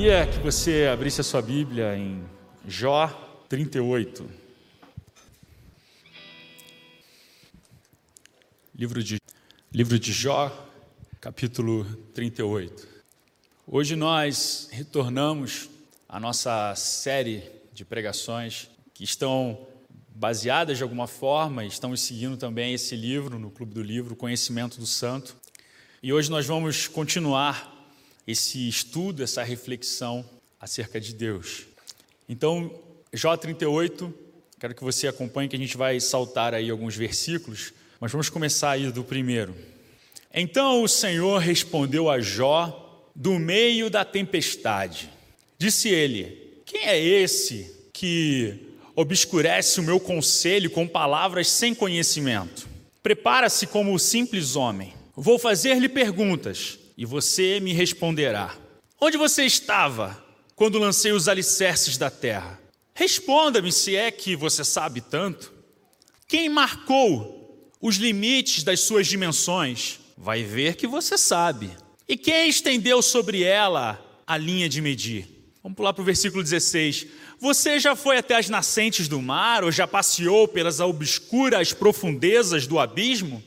Queria que você abrisse a sua Bíblia em Jó 38. Livro de, livro de Jó, capítulo 38. Hoje nós retornamos à nossa série de pregações que estão baseadas de alguma forma, estamos seguindo também esse livro no Clube do Livro, Conhecimento do Santo. E hoje nós vamos continuar esse estudo, essa reflexão acerca de Deus. Então, Jó 38, quero que você acompanhe que a gente vai saltar aí alguns versículos, mas vamos começar aí do primeiro. Então o Senhor respondeu a Jó do meio da tempestade. Disse ele: Quem é esse que obscurece o meu conselho com palavras sem conhecimento? Prepara-se como simples homem. Vou fazer-lhe perguntas e você me responderá: Onde você estava quando lancei os alicerces da terra? Responda-me se é que você sabe tanto. Quem marcou os limites das suas dimensões? Vai ver que você sabe. E quem estendeu sobre ela a linha de medir? Vamos pular para o versículo 16. Você já foi até as nascentes do mar ou já passeou pelas obscuras profundezas do abismo?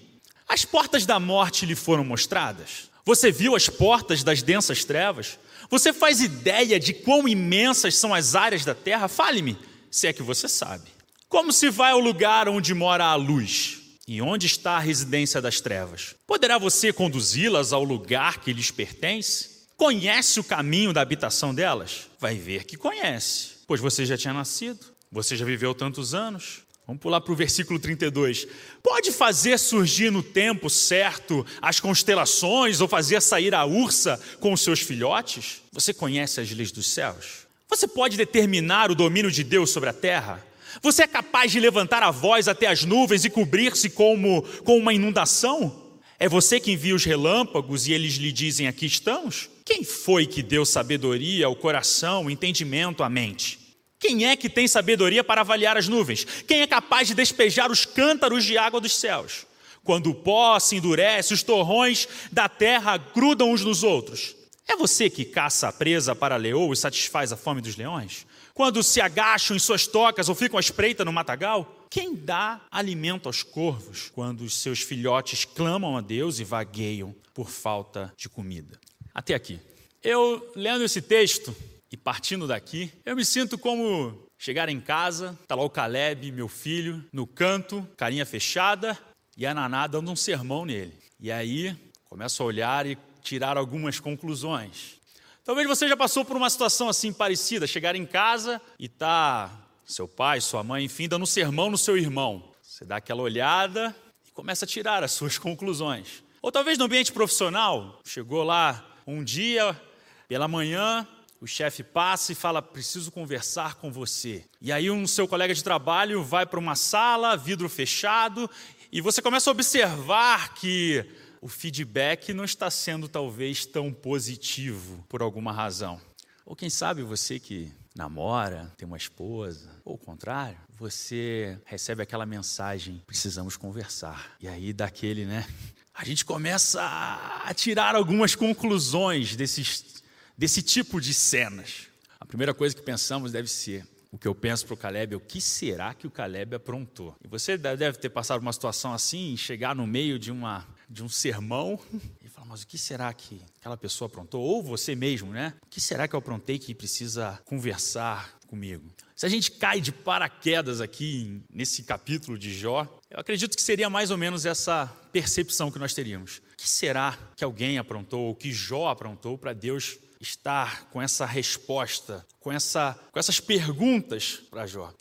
As portas da morte lhe foram mostradas? Você viu as portas das densas trevas? Você faz ideia de quão imensas são as áreas da terra? Fale-me, se é que você sabe. Como se vai ao lugar onde mora a luz? E onde está a residência das trevas? Poderá você conduzi-las ao lugar que lhes pertence? Conhece o caminho da habitação delas? Vai ver que conhece, pois você já tinha nascido, você já viveu tantos anos. Vamos pular para o versículo 32. Pode fazer surgir no tempo certo as constelações ou fazer sair a ursa com os seus filhotes? Você conhece as leis dos céus? Você pode determinar o domínio de Deus sobre a terra? Você é capaz de levantar a voz até as nuvens e cobrir-se como com uma inundação? É você que envia os relâmpagos e eles lhe dizem: Aqui estamos? Quem foi que deu sabedoria ao coração, entendimento à mente? Quem é que tem sabedoria para avaliar as nuvens? Quem é capaz de despejar os cântaros de água dos céus? Quando o pó se endurece, os torrões da terra grudam uns nos outros. É você que caça a presa para a leoa e satisfaz a fome dos leões? Quando se agacham em suas tocas ou ficam à espreita no matagal? Quem dá alimento aos corvos quando os seus filhotes clamam a Deus e vagueiam por falta de comida? Até aqui. Eu, lendo esse texto, e partindo daqui, eu me sinto como chegar em casa, tá lá o Caleb, meu filho, no canto, carinha fechada, e a Naná dando um sermão nele. E aí, começo a olhar e tirar algumas conclusões. Talvez você já passou por uma situação assim parecida, chegar em casa e tá seu pai, sua mãe, enfim, dando um sermão no seu irmão. Você dá aquela olhada e começa a tirar as suas conclusões. Ou talvez no ambiente profissional, chegou lá um dia pela manhã, o chefe passa e fala: preciso conversar com você. E aí, um seu colega de trabalho vai para uma sala, vidro fechado, e você começa a observar que o feedback não está sendo talvez tão positivo por alguma razão. Ou quem sabe você que namora, tem uma esposa, ou o contrário, você recebe aquela mensagem: precisamos conversar. E aí, daquele, né? A gente começa a tirar algumas conclusões desses desse tipo de cenas. A primeira coisa que pensamos deve ser: o que eu penso para o Caleb é o que será que o Caleb aprontou? E você deve ter passado uma situação assim, chegar no meio de, uma, de um sermão e falar, mas o que será que aquela pessoa aprontou? Ou você mesmo, né? O que será que eu aprontei que precisa conversar comigo? Se a gente cai de paraquedas aqui nesse capítulo de Jó, eu acredito que seria mais ou menos essa percepção que nós teríamos. O que será que alguém aprontou, ou que Jó aprontou para Deus estar com essa resposta, com, essa, com essas perguntas para Jó.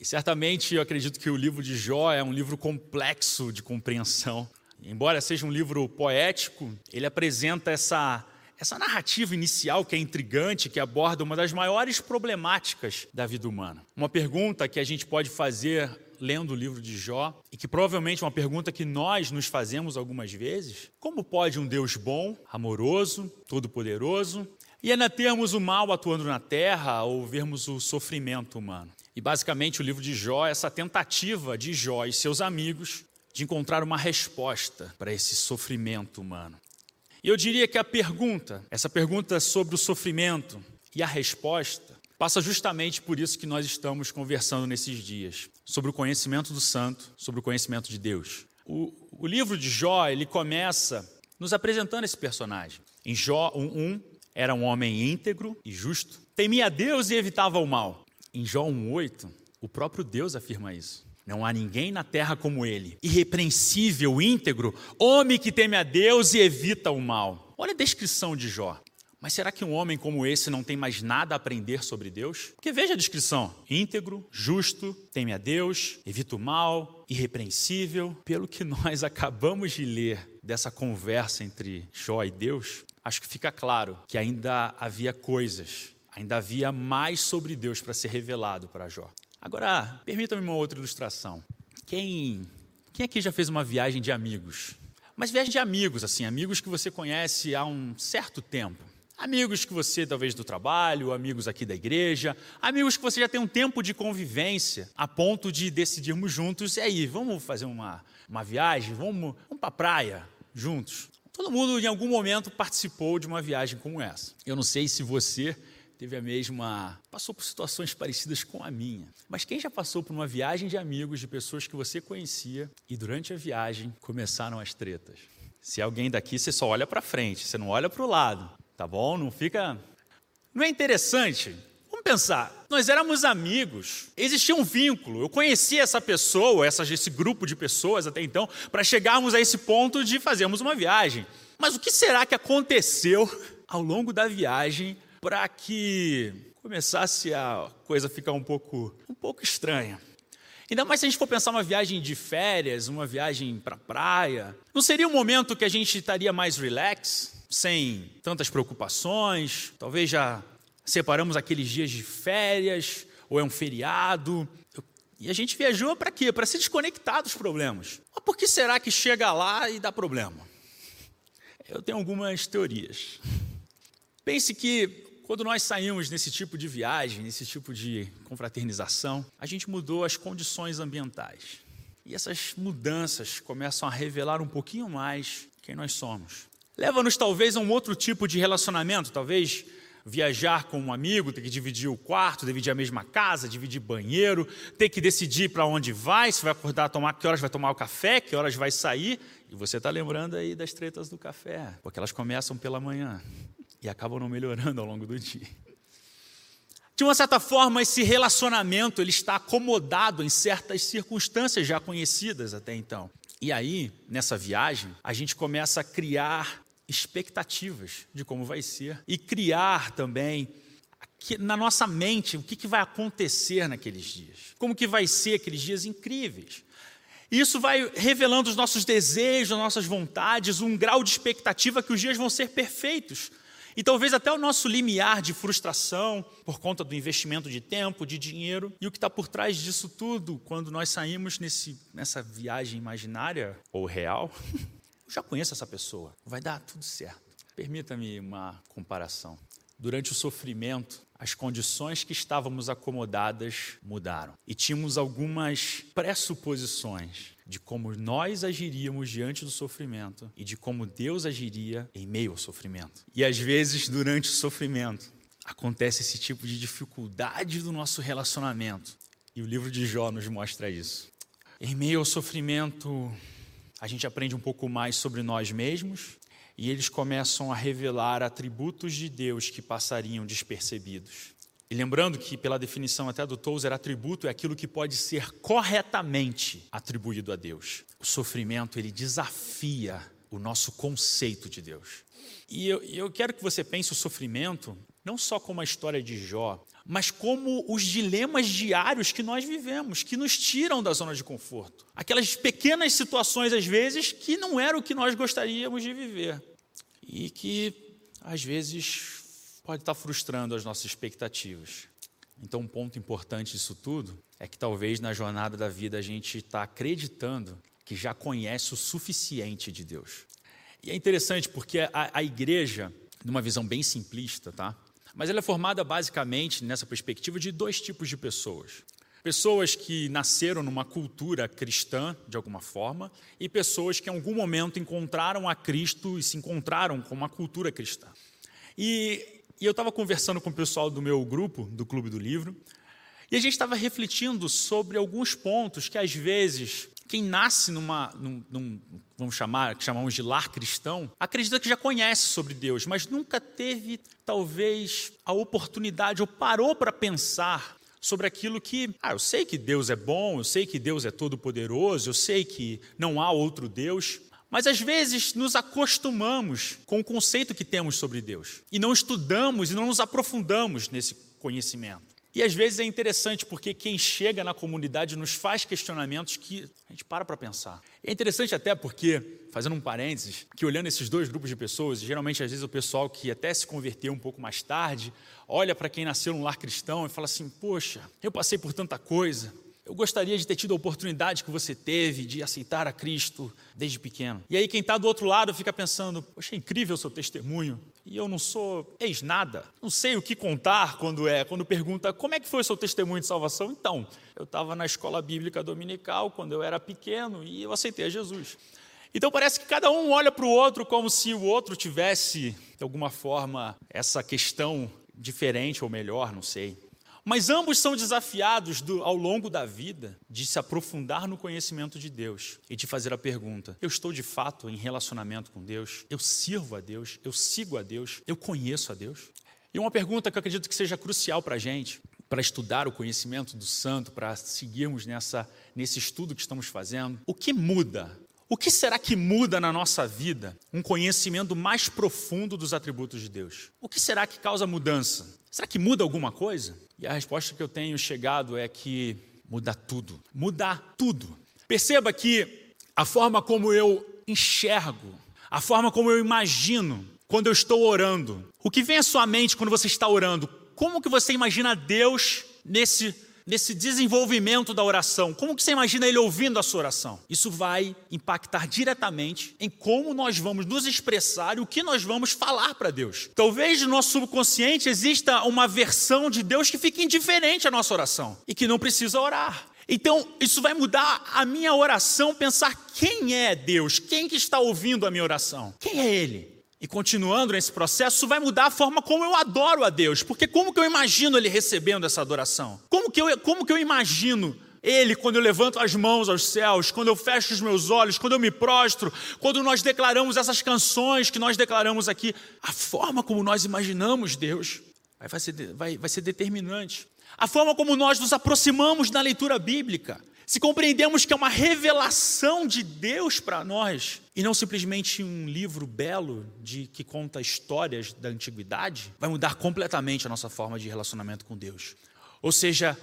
E certamente eu acredito que o livro de Jó é um livro complexo de compreensão. Embora seja um livro poético, ele apresenta essa, essa narrativa inicial que é intrigante, que aborda uma das maiores problemáticas da vida humana. Uma pergunta que a gente pode fazer lendo o livro de Jó, e que provavelmente é uma pergunta que nós nos fazemos algumas vezes: como pode um Deus bom, amoroso, todo-poderoso, e ainda termos o mal atuando na terra ou vermos o sofrimento humano. E basicamente o livro de Jó é essa tentativa de Jó e seus amigos de encontrar uma resposta para esse sofrimento humano. E eu diria que a pergunta, essa pergunta sobre o sofrimento, E a resposta passa justamente por isso que nós estamos conversando nesses dias, sobre o conhecimento do santo, sobre o conhecimento de Deus. O, o livro de Jó, ele começa nos apresentando esse personagem. Em Jó 1:1, era um homem íntegro e justo, temia a Deus e evitava o mal. Em Jó 1:8, o próprio Deus afirma isso. Não há ninguém na terra como ele, irrepreensível, íntegro, homem que teme a Deus e evita o mal. Olha a descrição de Jó. Mas será que um homem como esse não tem mais nada a aprender sobre Deus? Porque veja a descrição: íntegro, justo, teme a Deus, evita o mal, irrepreensível. Pelo que nós acabamos de ler dessa conversa entre Jó e Deus, acho que fica claro que ainda havia coisas, ainda havia mais sobre Deus para ser revelado para Jó. Agora, permita-me uma outra ilustração. Quem, quem aqui já fez uma viagem de amigos? Mas viagem de amigos, assim, amigos que você conhece há um certo tempo. Amigos que você, talvez do trabalho, amigos aqui da igreja, amigos que você já tem um tempo de convivência, a ponto de decidirmos juntos, e aí, vamos fazer uma, uma viagem, vamos, vamos para a praia juntos. Todo mundo, em algum momento, participou de uma viagem como essa. Eu não sei se você teve a mesma. passou por situações parecidas com a minha. Mas quem já passou por uma viagem de amigos, de pessoas que você conhecia, e durante a viagem começaram as tretas? Se alguém daqui, você só olha para frente, você não olha para o lado. Tá bom? Não fica. Não é interessante? Pensar. Nós éramos amigos, existia um vínculo. Eu conhecia essa pessoa, essa, esse grupo de pessoas até então, para chegarmos a esse ponto de fazermos uma viagem. Mas o que será que aconteceu ao longo da viagem para que começasse a coisa ficar um pouco, um pouco estranha? Ainda mais se a gente for pensar uma viagem de férias, uma viagem para praia, não seria um momento que a gente estaria mais relax? sem tantas preocupações, talvez já separamos aqueles dias de férias, ou é um feriado. E a gente viajou para quê? Para se desconectar dos problemas. Mas por que será que chega lá e dá problema? Eu tenho algumas teorias. Pense que quando nós saímos nesse tipo de viagem, nesse tipo de confraternização, a gente mudou as condições ambientais. E essas mudanças começam a revelar um pouquinho mais quem nós somos. Leva-nos talvez a um outro tipo de relacionamento, talvez viajar com um amigo, ter que dividir o quarto, dividir a mesma casa, dividir banheiro, ter que decidir para onde vai, se vai acordar, tomar, que horas vai tomar o café, que horas vai sair. E você está lembrando aí das tretas do café, porque elas começam pela manhã e acabam não melhorando ao longo do dia. De uma certa forma, esse relacionamento ele está acomodado em certas circunstâncias já conhecidas até então. E aí, nessa viagem, a gente começa a criar expectativas de como vai ser e criar também na nossa mente o que, vai acontecer naqueles dias, como que vai ser aqueles dias incríveis. Isso vai revelando os nossos desejos, as nossas vontades, um grau de expectativa que os dias vão ser perfeitos. E talvez até o nosso limiar de frustração por conta do investimento de tempo, de dinheiro. E o que está por trás disso tudo, quando nós saímos nesse, nessa viagem imaginária ou real, Eu já conheço essa pessoa, vai dar tudo certo. Permita-me uma comparação. Durante o sofrimento, as condições que estávamos acomodadas mudaram. E tínhamos algumas pressuposições de como nós agiríamos diante do sofrimento e de como Deus agiria em meio ao sofrimento. E às vezes, durante o sofrimento, acontece esse tipo de dificuldade do nosso relacionamento. E o livro de Jó nos mostra isso. Em meio ao sofrimento, a gente aprende um pouco mais sobre nós mesmos e eles começam a revelar atributos de Deus que passariam despercebidos. E lembrando que, pela definição até do Tozer, atributo é aquilo que pode ser corretamente atribuído a Deus. O sofrimento, ele desafia o nosso conceito de Deus. E eu, eu quero que você pense o sofrimento não só como a história de Jó, mas como os dilemas diários que nós vivemos, que nos tiram da zona de conforto. Aquelas pequenas situações, às vezes, que não era o que nós gostaríamos de viver e que, às vezes, pode estar frustrando as nossas expectativas. Então, um ponto importante disso tudo é que talvez na jornada da vida a gente está acreditando que já conhece o suficiente de Deus. E é interessante porque a, a igreja, numa visão bem simplista, tá? Mas ela é formada basicamente, nessa perspectiva, de dois tipos de pessoas. Pessoas que nasceram numa cultura cristã, de alguma forma, e pessoas que em algum momento encontraram a Cristo e se encontraram com uma cultura cristã. E e eu estava conversando com o pessoal do meu grupo, do Clube do Livro, e a gente estava refletindo sobre alguns pontos que às vezes quem nasce numa, num, num, vamos chamar, que chamamos de lar cristão, acredita que já conhece sobre Deus, mas nunca teve, talvez, a oportunidade ou parou para pensar sobre aquilo que, ah, eu sei que Deus é bom, eu sei que Deus é todo-poderoso, eu sei que não há outro Deus, mas às vezes nos acostumamos com o conceito que temos sobre Deus e não estudamos e não nos aprofundamos nesse conhecimento. E às vezes é interessante porque quem chega na comunidade nos faz questionamentos que a gente para para pensar. É interessante até porque, fazendo um parênteses, que olhando esses dois grupos de pessoas, geralmente às vezes o pessoal que até se converteu um pouco mais tarde, olha para quem nasceu num lar cristão e fala assim: Poxa, eu passei por tanta coisa, eu gostaria de ter tido a oportunidade que você teve de aceitar a Cristo desde pequeno. E aí quem está do outro lado fica pensando, poxa, é incrível o seu testemunho. E eu não sou ex-nada. Não sei o que contar quando é, quando pergunta como é que foi o seu testemunho de salvação. Então, eu estava na escola bíblica dominical quando eu era pequeno e eu aceitei a Jesus. Então parece que cada um olha para o outro como se o outro tivesse, de alguma forma, essa questão diferente ou melhor, não sei. Mas ambos são desafiados do, ao longo da vida de se aprofundar no conhecimento de Deus e de fazer a pergunta: eu estou de fato em relacionamento com Deus? Eu sirvo a Deus? Eu sigo a Deus? Eu conheço a Deus? E uma pergunta que eu acredito que seja crucial para a gente, para estudar o conhecimento do santo, para seguirmos nessa, nesse estudo que estamos fazendo: o que muda o que será que muda na nossa vida um conhecimento mais profundo dos atributos de Deus? O que será que causa mudança? Será que muda alguma coisa? E a resposta que eu tenho chegado é que muda tudo. Mudar tudo. Perceba que a forma como eu enxergo, a forma como eu imagino quando eu estou orando, o que vem à sua mente quando você está orando? Como que você imagina Deus nesse nesse desenvolvimento da oração? Como que você imagina ele ouvindo a sua oração? Isso vai impactar diretamente em como nós vamos nos expressar e o que nós vamos falar para Deus. Talvez no nosso subconsciente exista uma versão de Deus que fique indiferente à nossa oração e que não precisa orar. Então, isso vai mudar a minha oração, pensar quem é Deus, quem que está ouvindo a minha oração, quem é Ele. E continuando nesse processo, vai mudar a forma como eu adoro a Deus. Porque como que eu imagino Ele recebendo essa adoração? Como que eu, como que eu imagino Ele quando eu levanto as mãos aos céus, quando eu fecho os meus olhos, quando eu me prostro, quando nós declaramos essas canções que nós declaramos aqui? A forma como nós imaginamos Deus vai ser, vai, vai ser determinante. A forma como nós nos aproximamos da leitura bíblica se compreendemos que é uma revelação de Deus para nós e não simplesmente um livro belo de que conta histórias da antiguidade, vai mudar completamente a nossa forma de relacionamento com Deus. Ou seja,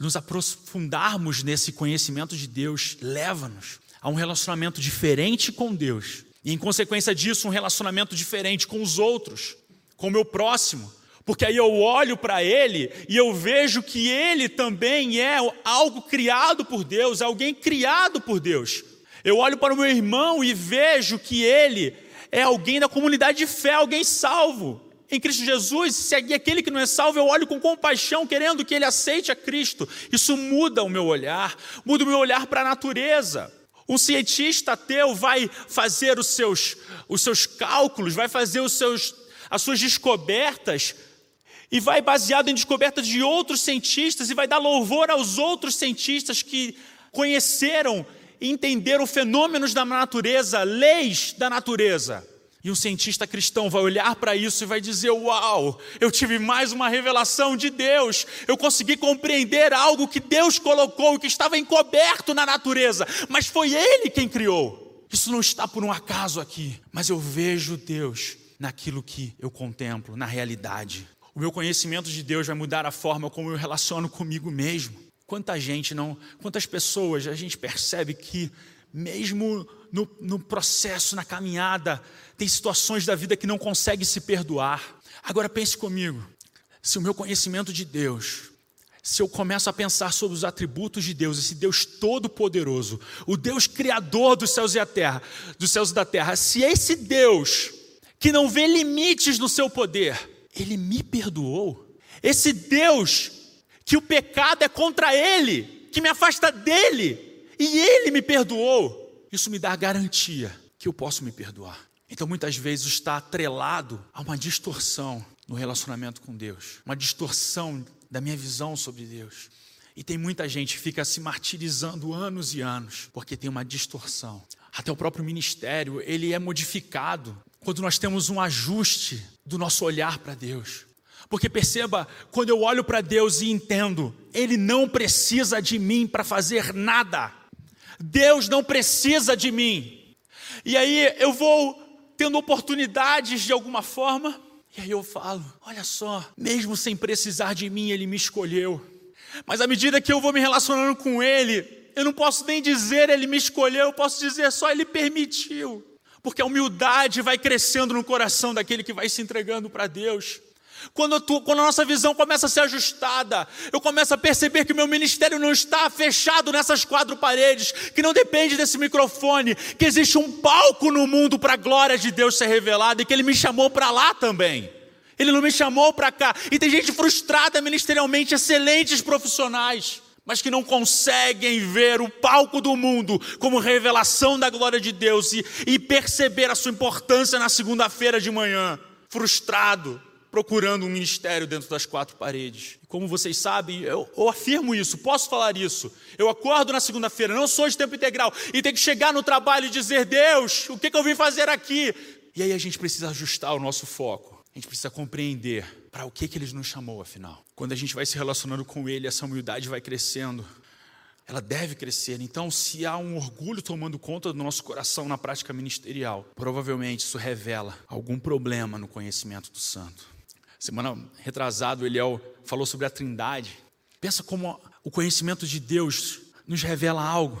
nos aprofundarmos nesse conhecimento de Deus leva-nos a um relacionamento diferente com Deus e, em consequência disso, um relacionamento diferente com os outros, com o meu próximo, porque aí eu olho para ele e eu vejo que ele também é algo criado por Deus, alguém criado por Deus. Eu olho para o meu irmão e vejo que ele é alguém da comunidade de fé, alguém salvo. Em Cristo Jesus, se é aquele que não é salvo, eu olho com compaixão, querendo que ele aceite a Cristo. Isso muda o meu olhar, muda o meu olhar para a natureza. Um cientista ateu vai fazer os seus, os seus cálculos, vai fazer os seus, as suas descobertas e vai baseado em descobertas de outros cientistas e vai dar louvor aos outros cientistas que conheceram e entenderam fenômenos da natureza, leis da natureza. E um cientista cristão vai olhar para isso e vai dizer: Uau, eu tive mais uma revelação de Deus, eu consegui compreender algo que Deus colocou que estava encoberto na natureza, mas foi Ele quem criou. Isso não está por um acaso aqui, mas eu vejo Deus naquilo que eu contemplo, na realidade. O meu conhecimento de Deus vai mudar a forma como eu relaciono comigo mesmo. Quanta gente não, quantas pessoas a gente percebe que, mesmo no, no processo, na caminhada, tem situações da vida que não consegue se perdoar. Agora pense comigo: se o meu conhecimento de Deus, se eu começo a pensar sobre os atributos de Deus, esse Deus todo-poderoso, o Deus criador dos céus e da terra, dos céus e da terra, se esse Deus que não vê limites no seu poder, ele me perdoou. Esse Deus, que o pecado é contra Ele, que me afasta dele, e Ele me perdoou. Isso me dá garantia que eu posso me perdoar. Então, muitas vezes, está atrelado a uma distorção no relacionamento com Deus, uma distorção da minha visão sobre Deus. E tem muita gente que fica se martirizando anos e anos, porque tem uma distorção. Até o próprio ministério, ele é modificado quando nós temos um ajuste do nosso olhar para Deus. Porque perceba, quando eu olho para Deus e entendo, Ele não precisa de mim para fazer nada. Deus não precisa de mim. E aí eu vou tendo oportunidades de alguma forma, e aí eu falo: olha só, mesmo sem precisar de mim, Ele me escolheu. Mas à medida que eu vou me relacionando com Ele, eu não posso nem dizer Ele me escolheu, eu posso dizer só Ele permitiu. Porque a humildade vai crescendo no coração daquele que vai se entregando para Deus. Quando, tu, quando, a nossa visão começa a ser ajustada, eu começo a perceber que o meu ministério não está fechado nessas quatro paredes, que não depende desse microfone, que existe um palco no mundo para a glória de Deus ser revelada e que Ele me chamou para lá também. Ele não me chamou para cá. E tem gente frustrada ministerialmente, excelentes profissionais, mas que não conseguem ver o palco do mundo como revelação da glória de Deus e, e perceber a sua importância na segunda-feira de manhã. Frustrado, procurando um ministério dentro das quatro paredes. Como vocês sabem, eu, eu afirmo isso, posso falar isso. Eu acordo na segunda-feira, não sou de tempo integral, e tenho que chegar no trabalho e dizer: Deus, o que, que eu vim fazer aqui? E aí a gente precisa ajustar o nosso foco. A gente precisa compreender para o que, que Ele nos chamou, afinal. Quando a gente vai se relacionando com Ele, essa humildade vai crescendo. Ela deve crescer. Então, se há um orgulho tomando conta do nosso coração na prática ministerial, provavelmente isso revela algum problema no conhecimento do santo. Semana retrasado, Eliel falou sobre a Trindade. Pensa como o conhecimento de Deus nos revela algo.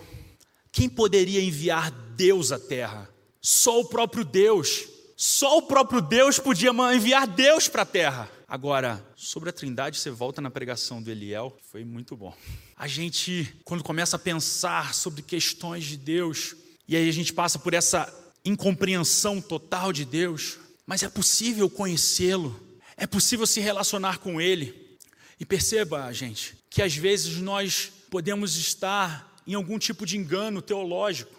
Quem poderia enviar Deus à terra? Só o próprio Deus. Só o próprio Deus podia enviar Deus para a terra. Agora, sobre a Trindade, você volta na pregação do Eliel, foi muito bom. A gente, quando começa a pensar sobre questões de Deus, e aí a gente passa por essa incompreensão total de Deus, mas é possível conhecê-lo, é possível se relacionar com Ele. E perceba, gente, que às vezes nós podemos estar em algum tipo de engano teológico.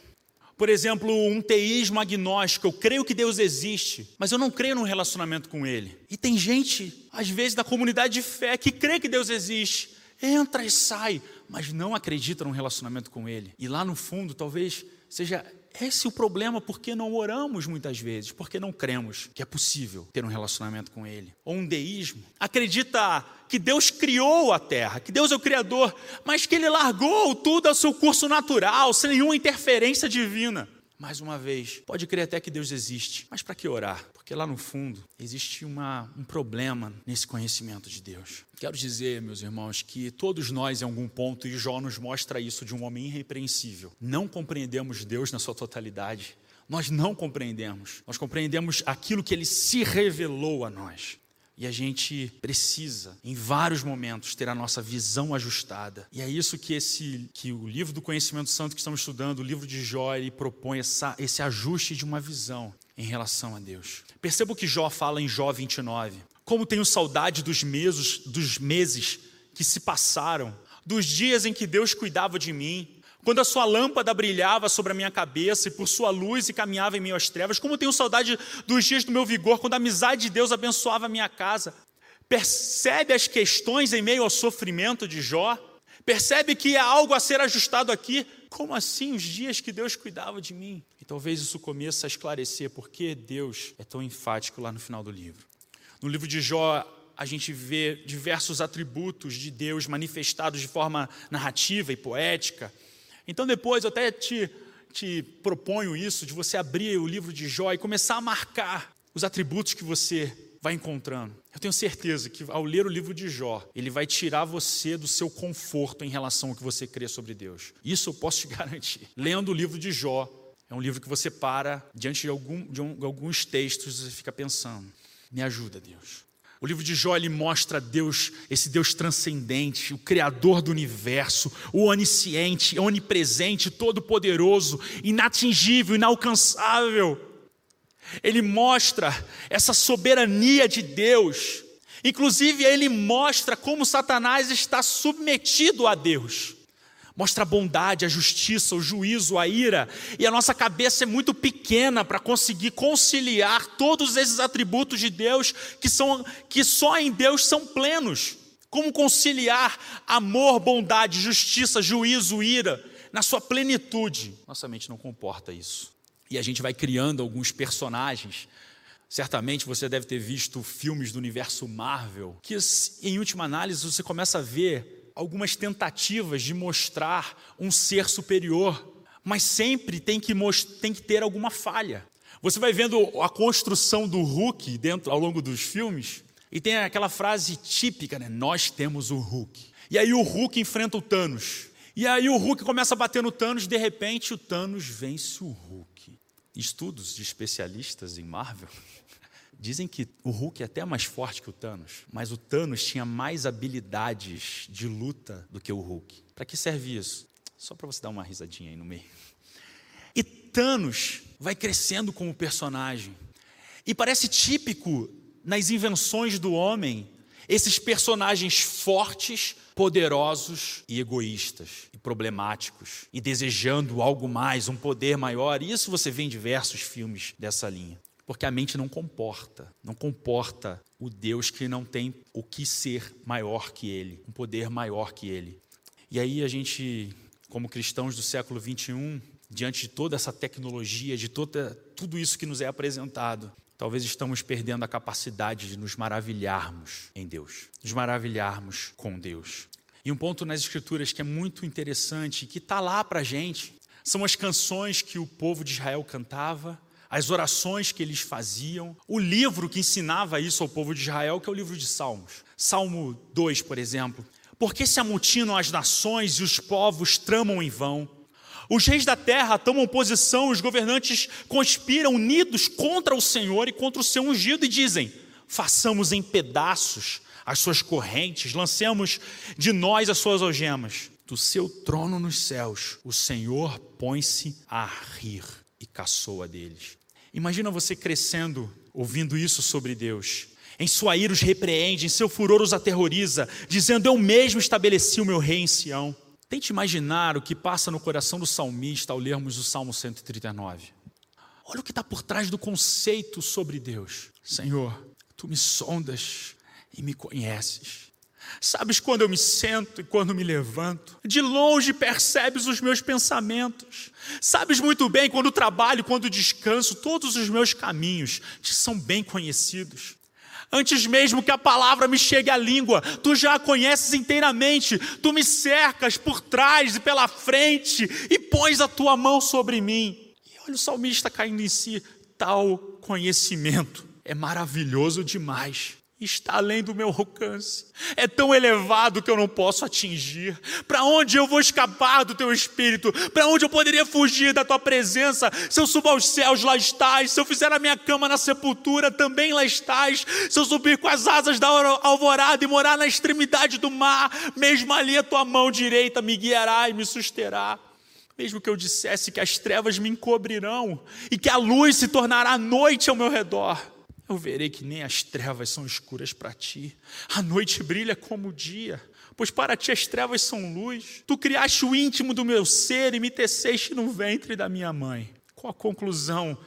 Por exemplo, um teísmo agnóstico. Eu creio que Deus existe, mas eu não creio num relacionamento com Ele. E tem gente, às vezes, da comunidade de fé que crê que Deus existe, entra e sai, mas não acredita num relacionamento com Ele. E lá no fundo, talvez seja esse é o problema porque não oramos muitas vezes, porque não cremos que é possível ter um relacionamento com Ele. Ou um deísmo. Acredita que Deus criou a terra, que Deus é o Criador, mas que Ele largou tudo ao seu curso natural, sem nenhuma interferência divina. Mais uma vez, pode crer até que Deus existe, mas para que orar? Porque lá no fundo existe uma, um problema nesse conhecimento de Deus. Quero dizer, meus irmãos, que todos nós, em algum ponto, e Jó nos mostra isso de um homem irrepreensível, não compreendemos Deus na sua totalidade. Nós não compreendemos. Nós compreendemos aquilo que ele se revelou a nós. E a gente precisa, em vários momentos, ter a nossa visão ajustada. E é isso que esse que o livro do conhecimento santo que estamos estudando, o livro de Jó, ele propõe essa, esse ajuste de uma visão em relação a Deus. Perceba o que Jó fala em Jó 29. Como tenho saudade dos meses, dos meses que se passaram, dos dias em que Deus cuidava de mim, quando a sua lâmpada brilhava sobre a minha cabeça e por sua luz e caminhava em meio às trevas, como tenho saudade dos dias do meu vigor, quando a amizade de Deus abençoava a minha casa. Percebe as questões em meio ao sofrimento de Jó? Percebe que há algo a ser ajustado aqui? Como assim os dias que Deus cuidava de mim? Talvez isso comece a esclarecer por que Deus é tão enfático lá no final do livro. No livro de Jó, a gente vê diversos atributos de Deus manifestados de forma narrativa e poética. Então, depois, eu até te, te proponho isso, de você abrir o livro de Jó e começar a marcar os atributos que você vai encontrando. Eu tenho certeza que ao ler o livro de Jó, ele vai tirar você do seu conforto em relação ao que você crê sobre Deus. Isso eu posso te garantir. Lendo o livro de Jó, é um livro que você para diante de, algum, de, um, de alguns textos e fica pensando: me ajuda, Deus. O livro de Jó ele mostra Deus, esse Deus transcendente, o criador do universo, o onisciente, onipresente, todo-poderoso, inatingível, inalcançável. Ele mostra essa soberania de Deus. Inclusive ele mostra como Satanás está submetido a Deus. Mostra a bondade, a justiça, o juízo, a ira, e a nossa cabeça é muito pequena para conseguir conciliar todos esses atributos de Deus que são que só em Deus são plenos. Como conciliar amor, bondade, justiça, juízo, ira na sua plenitude? Nossa mente não comporta isso. E a gente vai criando alguns personagens. Certamente você deve ter visto filmes do universo Marvel, que em última análise você começa a ver algumas tentativas de mostrar um ser superior, mas sempre tem que, tem que ter alguma falha. Você vai vendo a construção do Hulk dentro ao longo dos filmes, e tem aquela frase típica, né? Nós temos o Hulk. E aí o Hulk enfrenta o Thanos. E aí o Hulk começa a bater no Thanos, de repente o Thanos vence o Hulk. Estudos de especialistas em Marvel Dizem que o Hulk é até mais forte que o Thanos, mas o Thanos tinha mais habilidades de luta do que o Hulk. Para que serve isso? Só para você dar uma risadinha aí no meio. E Thanos vai crescendo como personagem. E parece típico nas invenções do homem esses personagens fortes, poderosos e egoístas, e problemáticos, e desejando algo mais, um poder maior. E isso você vê em diversos filmes dessa linha porque a mente não comporta, não comporta o Deus que não tem o que ser maior que ele, um poder maior que ele. E aí a gente, como cristãos do século 21, diante de toda essa tecnologia, de toda, tudo isso que nos é apresentado, talvez estamos perdendo a capacidade de nos maravilharmos em Deus, nos maravilharmos com Deus. E um ponto nas Escrituras que é muito interessante, que está lá para a gente, são as canções que o povo de Israel cantava, as orações que eles faziam, o livro que ensinava isso ao povo de Israel, que é o livro de Salmos. Salmo 2, por exemplo. Porque se amotinam as nações e os povos tramam em vão? Os reis da terra tomam posição, os governantes conspiram unidos contra o Senhor e contra o seu ungido e dizem: façamos em pedaços as suas correntes, lancemos de nós as suas algemas. Do seu trono nos céus, o Senhor põe-se a rir e caçoa deles. Imagina você crescendo ouvindo isso sobre Deus. Em sua ira os repreende, em seu furor os aterroriza, dizendo: Eu mesmo estabeleci o meu rei em Sião. Tente imaginar o que passa no coração do salmista ao lermos o Salmo 139. Olha o que está por trás do conceito sobre Deus. Senhor, tu me sondas e me conheces. Sabes quando eu me sento e quando me levanto. De longe percebes os meus pensamentos. Sabes muito bem quando trabalho, quando descanso, todos os meus caminhos te são bem conhecidos. Antes mesmo que a palavra me chegue à língua, tu já a conheces inteiramente. Tu me cercas por trás e pela frente e pões a tua mão sobre mim. E olha o salmista caindo em si. Tal conhecimento é maravilhoso demais está além do meu alcance. É tão elevado que eu não posso atingir. Para onde eu vou escapar do teu espírito? Para onde eu poderia fugir da tua presença? Se eu subir aos céus, lá estás. Se eu fizer a minha cama na sepultura, também lá estás. Se eu subir com as asas da alvorada e morar na extremidade do mar, mesmo ali a tua mão direita me guiará e me susterá. Mesmo que eu dissesse que as trevas me encobrirão e que a luz se tornará noite ao meu redor eu verei que nem as trevas são escuras para ti. A noite brilha como o dia, pois para ti as trevas são luz. Tu criaste o íntimo do meu ser e me teceste no ventre da minha mãe. Qual a conclusão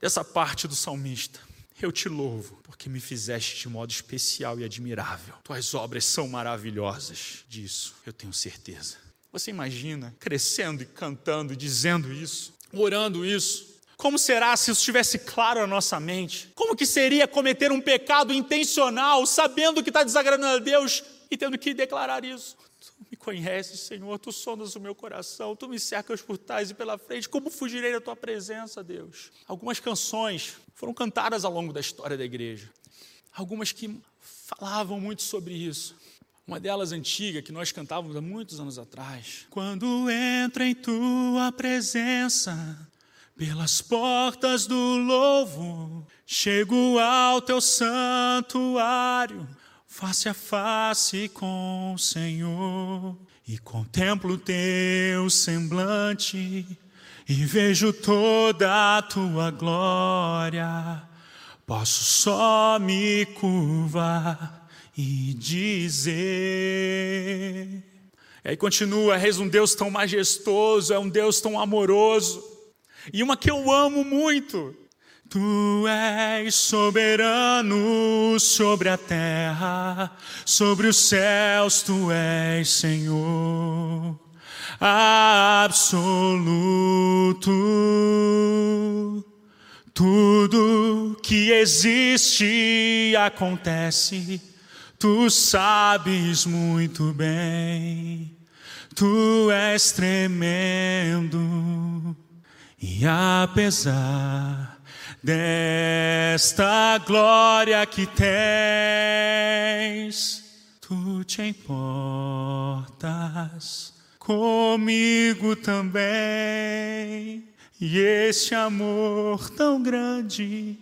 dessa parte do salmista? Eu te louvo, porque me fizeste de modo especial e admirável. Tuas obras são maravilhosas. Disso eu tenho certeza. Você imagina crescendo e cantando dizendo isso, orando isso? Como será se isso estivesse claro na nossa mente? Como que seria cometer um pecado intencional, sabendo que está desagradando a Deus e tendo que declarar isso? Tu me conheces, Senhor, tu sondas o meu coração, tu me cercas por trás e pela frente. Como fugirei da tua presença, Deus? Algumas canções foram cantadas ao longo da história da igreja. Algumas que falavam muito sobre isso. Uma delas antiga que nós cantávamos há muitos anos atrás. Quando entro em tua presença, pelas portas do louvo, chego ao teu santuário, face a face com o Senhor, e contemplo teu semblante, e vejo toda a tua glória. Posso só me curvar e dizer: E aí continua: és um Deus tão majestoso, é um Deus tão amoroso. E uma que eu amo muito. Tu és soberano sobre a terra, sobre os céus, tu és Senhor absoluto. Tudo que existe acontece, tu sabes muito bem, tu és tremendo, e apesar desta glória que tens, tu te importas comigo também. E este amor tão grande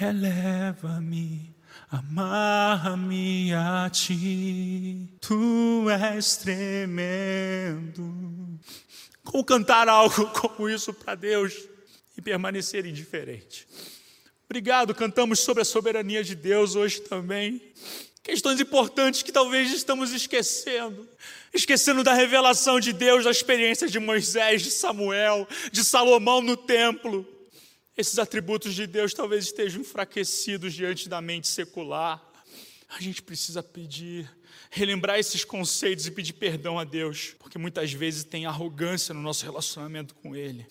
eleva-me, amarra-me a ti. Tu és tremendo. Como cantar algo como isso para Deus e permanecer indiferente? Obrigado, cantamos sobre a soberania de Deus hoje também. Questões importantes que talvez estamos esquecendo. Esquecendo da revelação de Deus, da experiência de Moisés, de Samuel, de Salomão no templo. Esses atributos de Deus talvez estejam enfraquecidos diante da mente secular. A gente precisa pedir, relembrar esses conceitos e pedir perdão a Deus, porque muitas vezes tem arrogância no nosso relacionamento com Ele.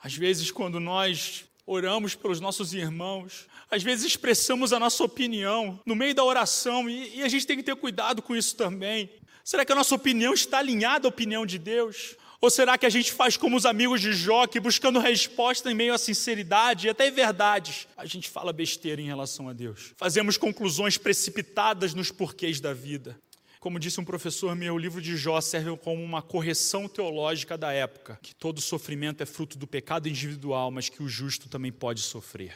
Às vezes, quando nós oramos pelos nossos irmãos, às vezes expressamos a nossa opinião no meio da oração e, e, a gente tem que ter cuidado com isso também. Será que a nossa opinião está alinhada à opinião de Deus? Ou será que a gente faz como os amigos de Jó, que buscando resposta em meio à sinceridade e até verdades, a gente fala besteira em relação a Deus? Fazemos conclusões precipitadas nos porquês da vida. Como disse um professor meu, o livro de Jó serve como uma correção teológica da época, que todo sofrimento é fruto do pecado individual, mas que o justo também pode sofrer.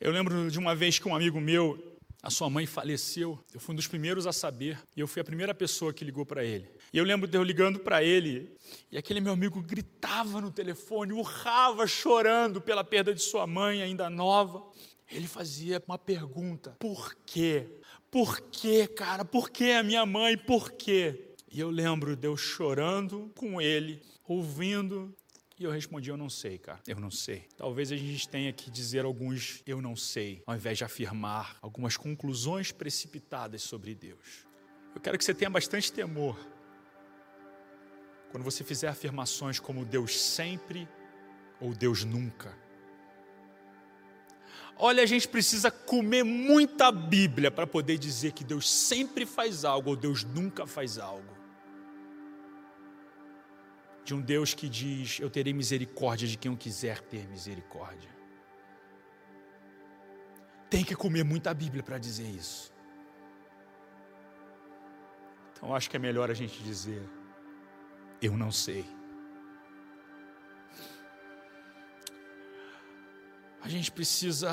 Eu lembro de uma vez que um amigo meu, a sua mãe faleceu, eu fui um dos primeiros a saber, e eu fui a primeira pessoa que ligou para ele. E eu lembro de eu ligando para ele, e aquele meu amigo gritava no telefone, urrava, chorando pela perda de sua mãe, ainda nova. Ele fazia uma pergunta: por quê? Por quê, cara? Por que a minha mãe? Por quê? E eu lembro de eu chorando com ele, ouvindo, e eu respondi: Eu não sei, cara. Eu não sei. Talvez a gente tenha que dizer alguns eu não sei, ao invés de afirmar algumas conclusões precipitadas sobre Deus. Eu quero que você tenha bastante temor quando você fizer afirmações como Deus sempre ou Deus nunca. Olha, a gente precisa comer muita Bíblia para poder dizer que Deus sempre faz algo ou Deus nunca faz algo. De um Deus que diz: Eu terei misericórdia de quem eu quiser ter misericórdia. Tem que comer muita Bíblia para dizer isso. Então acho que é melhor a gente dizer: Eu não sei. a gente precisa,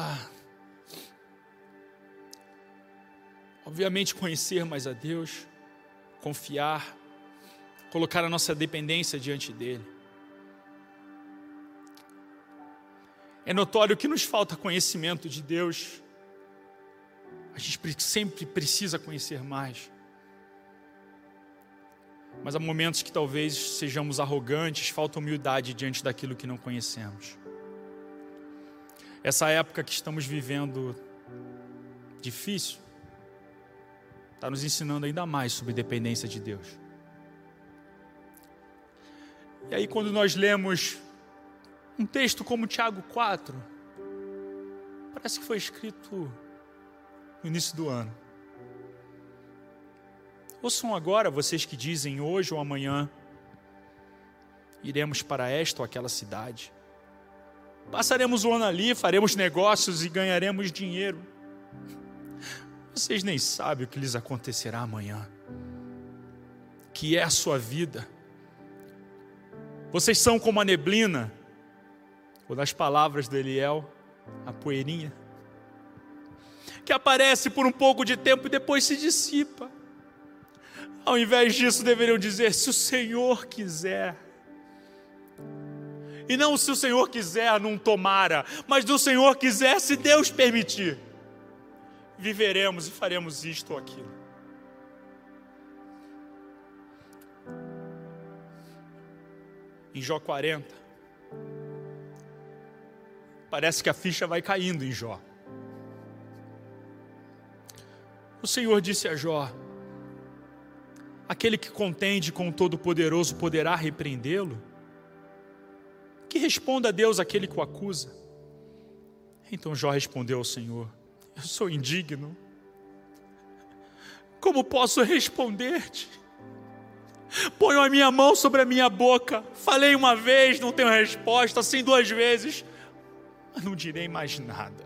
obviamente, conhecer mais a Deus, confiar, colocar a nossa dependência diante dEle. É notório que nos falta conhecimento de Deus, a gente sempre precisa conhecer mais. Mas há momentos que talvez sejamos arrogantes, falta humildade diante daquilo que não conhecemos. Essa época que estamos vivendo difícil está nos ensinando ainda mais sobre dependência de Deus. E aí, quando nós lemos um texto como Tiago 4, parece que foi escrito no início do ano. Ouçam agora vocês que dizem hoje ou amanhã iremos para esta ou aquela cidade. Passaremos o ano ali, faremos negócios e ganharemos dinheiro. Vocês nem sabem o que lhes acontecerá amanhã, que é a sua vida. Vocês são como a neblina, ou das palavras do Eliel, a poeirinha, que aparece por um pouco de tempo e depois se dissipa. Ao invés disso, deveriam dizer: se o Senhor quiser, e não se o Senhor quiser, não tomara, mas se o Senhor quiser, se Deus permitir, viveremos e faremos isto ou aquilo. em Jó 40, parece que a ficha vai caindo em Jó. O Senhor disse a Jó: Aquele que contende com o Todo-Poderoso poderá repreendê-lo? Que responda a Deus aquele que o acusa. Então Jó respondeu ao Senhor: Eu sou indigno. Como posso responder-te? Ponho a minha mão sobre a minha boca. Falei uma vez, não tenho resposta, assim duas vezes, mas não direi mais nada.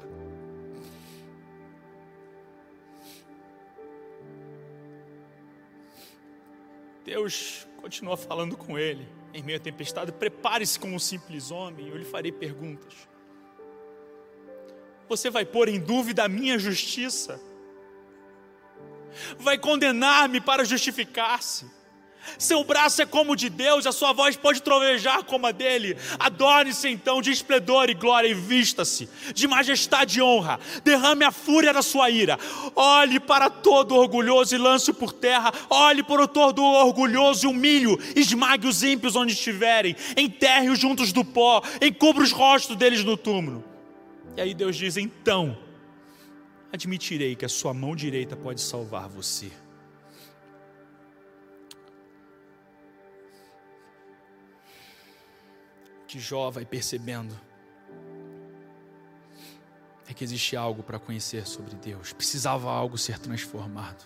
Deus continua falando com ele em meio à tempestade: prepare-se como um simples homem, eu lhe farei perguntas. Você vai pôr em dúvida a minha justiça, vai condenar-me para justificar-se seu braço é como o de Deus, a sua voz pode trovejar como a dele. Adore-se então de esplendor e glória e vista-se de majestade e honra. Derrame a fúria da sua ira. Olhe para todo orgulhoso e lance-o por terra. Olhe para o todo orgulhoso e humilho. Esmague os ímpios onde estiverem. Enterre-os juntos do pó. Encubra os rostos deles no túmulo. E aí Deus diz: Então, admitirei que a sua mão direita pode salvar você. Que Jó vai percebendo é que existe algo para conhecer sobre Deus, precisava algo ser transformado.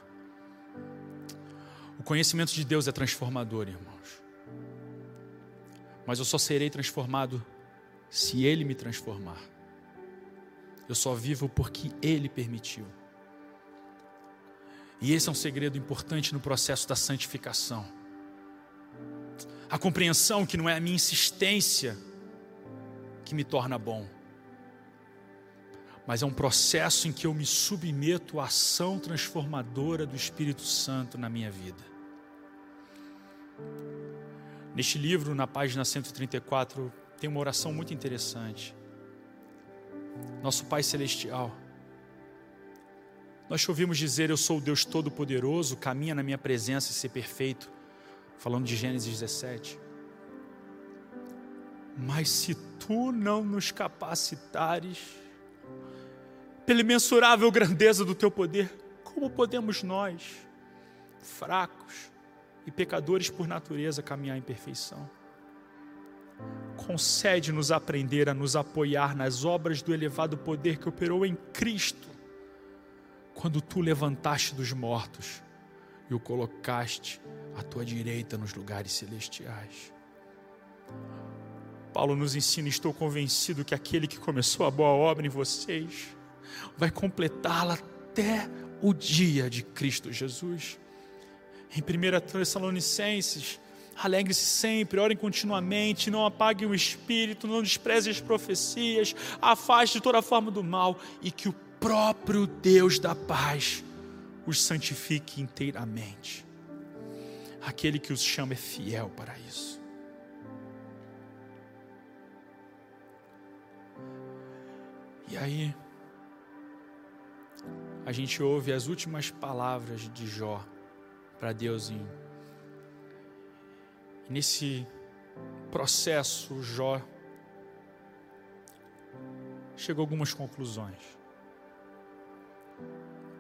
O conhecimento de Deus é transformador, irmãos. Mas eu só serei transformado se Ele me transformar. Eu só vivo porque Ele permitiu. E esse é um segredo importante no processo da santificação a compreensão que não é a minha insistência que me torna bom, mas é um processo em que eu me submeto à ação transformadora do Espírito Santo na minha vida. Neste livro, na página 134, tem uma oração muito interessante. Nosso Pai Celestial, nós te ouvimos dizer: Eu sou o Deus Todo-Poderoso, caminha na minha presença e ser perfeito falando de Gênesis 17. Mas se tu não nos capacitares, pela imensurável grandeza do teu poder, como podemos nós, fracos e pecadores por natureza, caminhar em perfeição? Concede-nos aprender a nos apoiar nas obras do elevado poder que operou em Cristo, quando tu levantaste dos mortos e o colocaste à tua direita nos lugares celestiais. Paulo nos ensina: estou convencido que aquele que começou a boa obra em vocês vai completá-la até o dia de Cristo Jesus. Em 1 Tessalonicenses, alegre-se sempre, orem continuamente, não apaguem o espírito, não desprezem as profecias, afaste toda forma do mal e que o próprio Deus da paz os santifique inteiramente. Aquele que os chama é fiel para isso. E aí, a gente ouve as últimas palavras de Jó para Deus. Nesse processo, Jó chegou a algumas conclusões.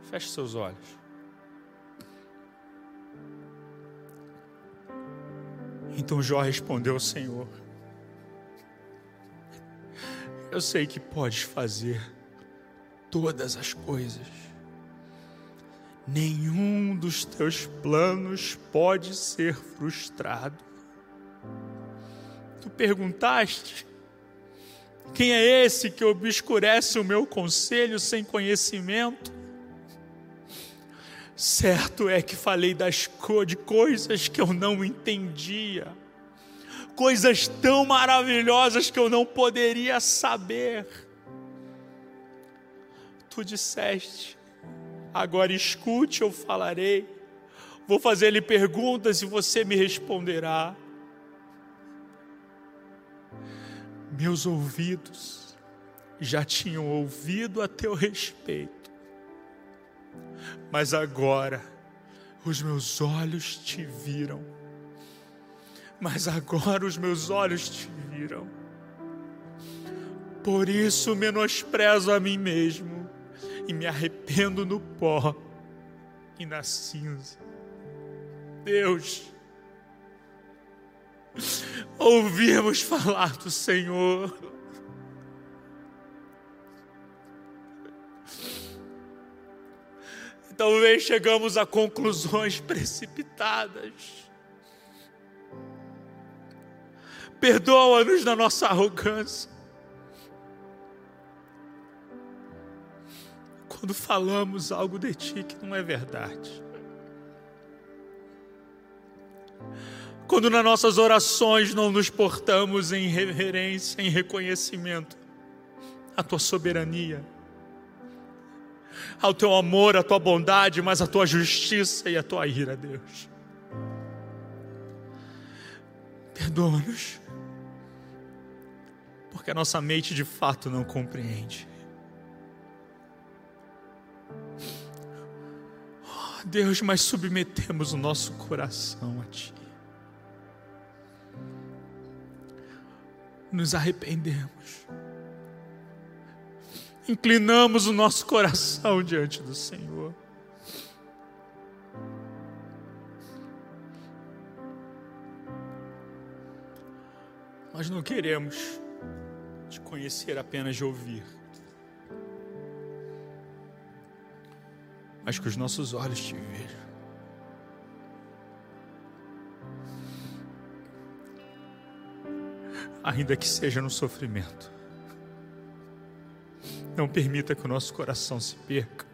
Feche seus olhos. Então Jó respondeu ao Senhor: Eu sei que podes fazer todas as coisas. Nenhum dos teus planos pode ser frustrado. Tu perguntaste: Quem é esse que obscurece o meu conselho sem conhecimento? Certo é que falei das de coisas que eu não entendia, coisas tão maravilhosas que eu não poderia saber. Tu disseste, agora escute, eu falarei. Vou fazer-lhe perguntas e você me responderá. Meus ouvidos já tinham ouvido a teu respeito mas agora os meus olhos te viram. mas agora os meus olhos te viram. Por isso menosprezo a mim mesmo e me arrependo no pó e na cinza. Deus, ouvimos falar do Senhor. Talvez chegamos a conclusões precipitadas. Perdoa-nos da nossa arrogância. Quando falamos algo de ti que não é verdade. Quando nas nossas orações não nos portamos em reverência, em reconhecimento à tua soberania, ao teu amor, à tua bondade, mas à tua justiça e à tua ira, Deus. Perdoa-nos, porque a nossa mente de fato não compreende. Oh, Deus, mas submetemos o nosso coração a Ti. Nos arrependemos inclinamos o nosso coração diante do Senhor. Nós não queremos te conhecer apenas de ouvir, mas que os nossos olhos te vejam. Ainda que seja no sofrimento. Não permita que o nosso coração se perca.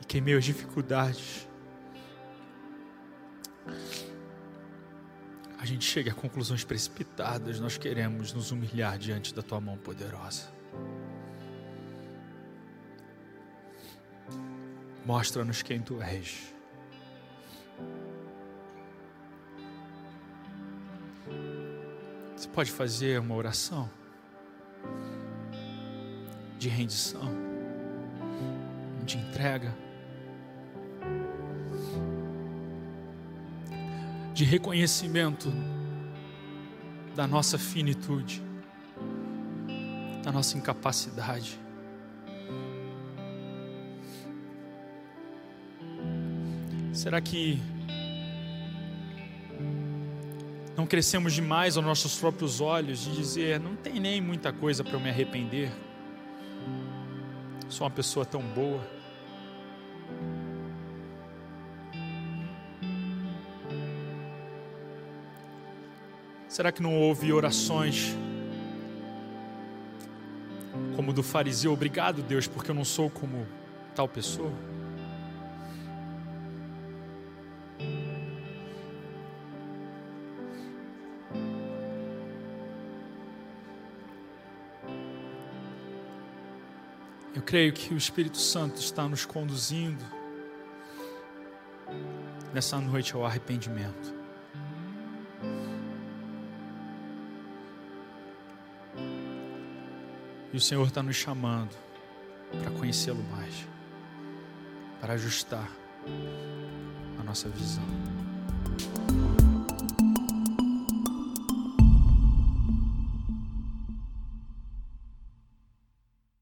E que em meio às dificuldades, a gente chegue a conclusões precipitadas. Nós queremos nos humilhar diante da tua mão poderosa. Mostra-nos quem tu és. Pode fazer uma oração de rendição, de entrega, de reconhecimento da nossa finitude, da nossa incapacidade. Será que não crescemos demais aos nossos próprios olhos de dizer: não tem nem muita coisa para eu me arrepender, sou uma pessoa tão boa. Será que não houve orações como do fariseu? Obrigado, Deus, porque eu não sou como tal pessoa. Creio que o Espírito Santo está nos conduzindo nessa noite ao arrependimento. E o Senhor está nos chamando para conhecê-lo mais, para ajustar a nossa visão.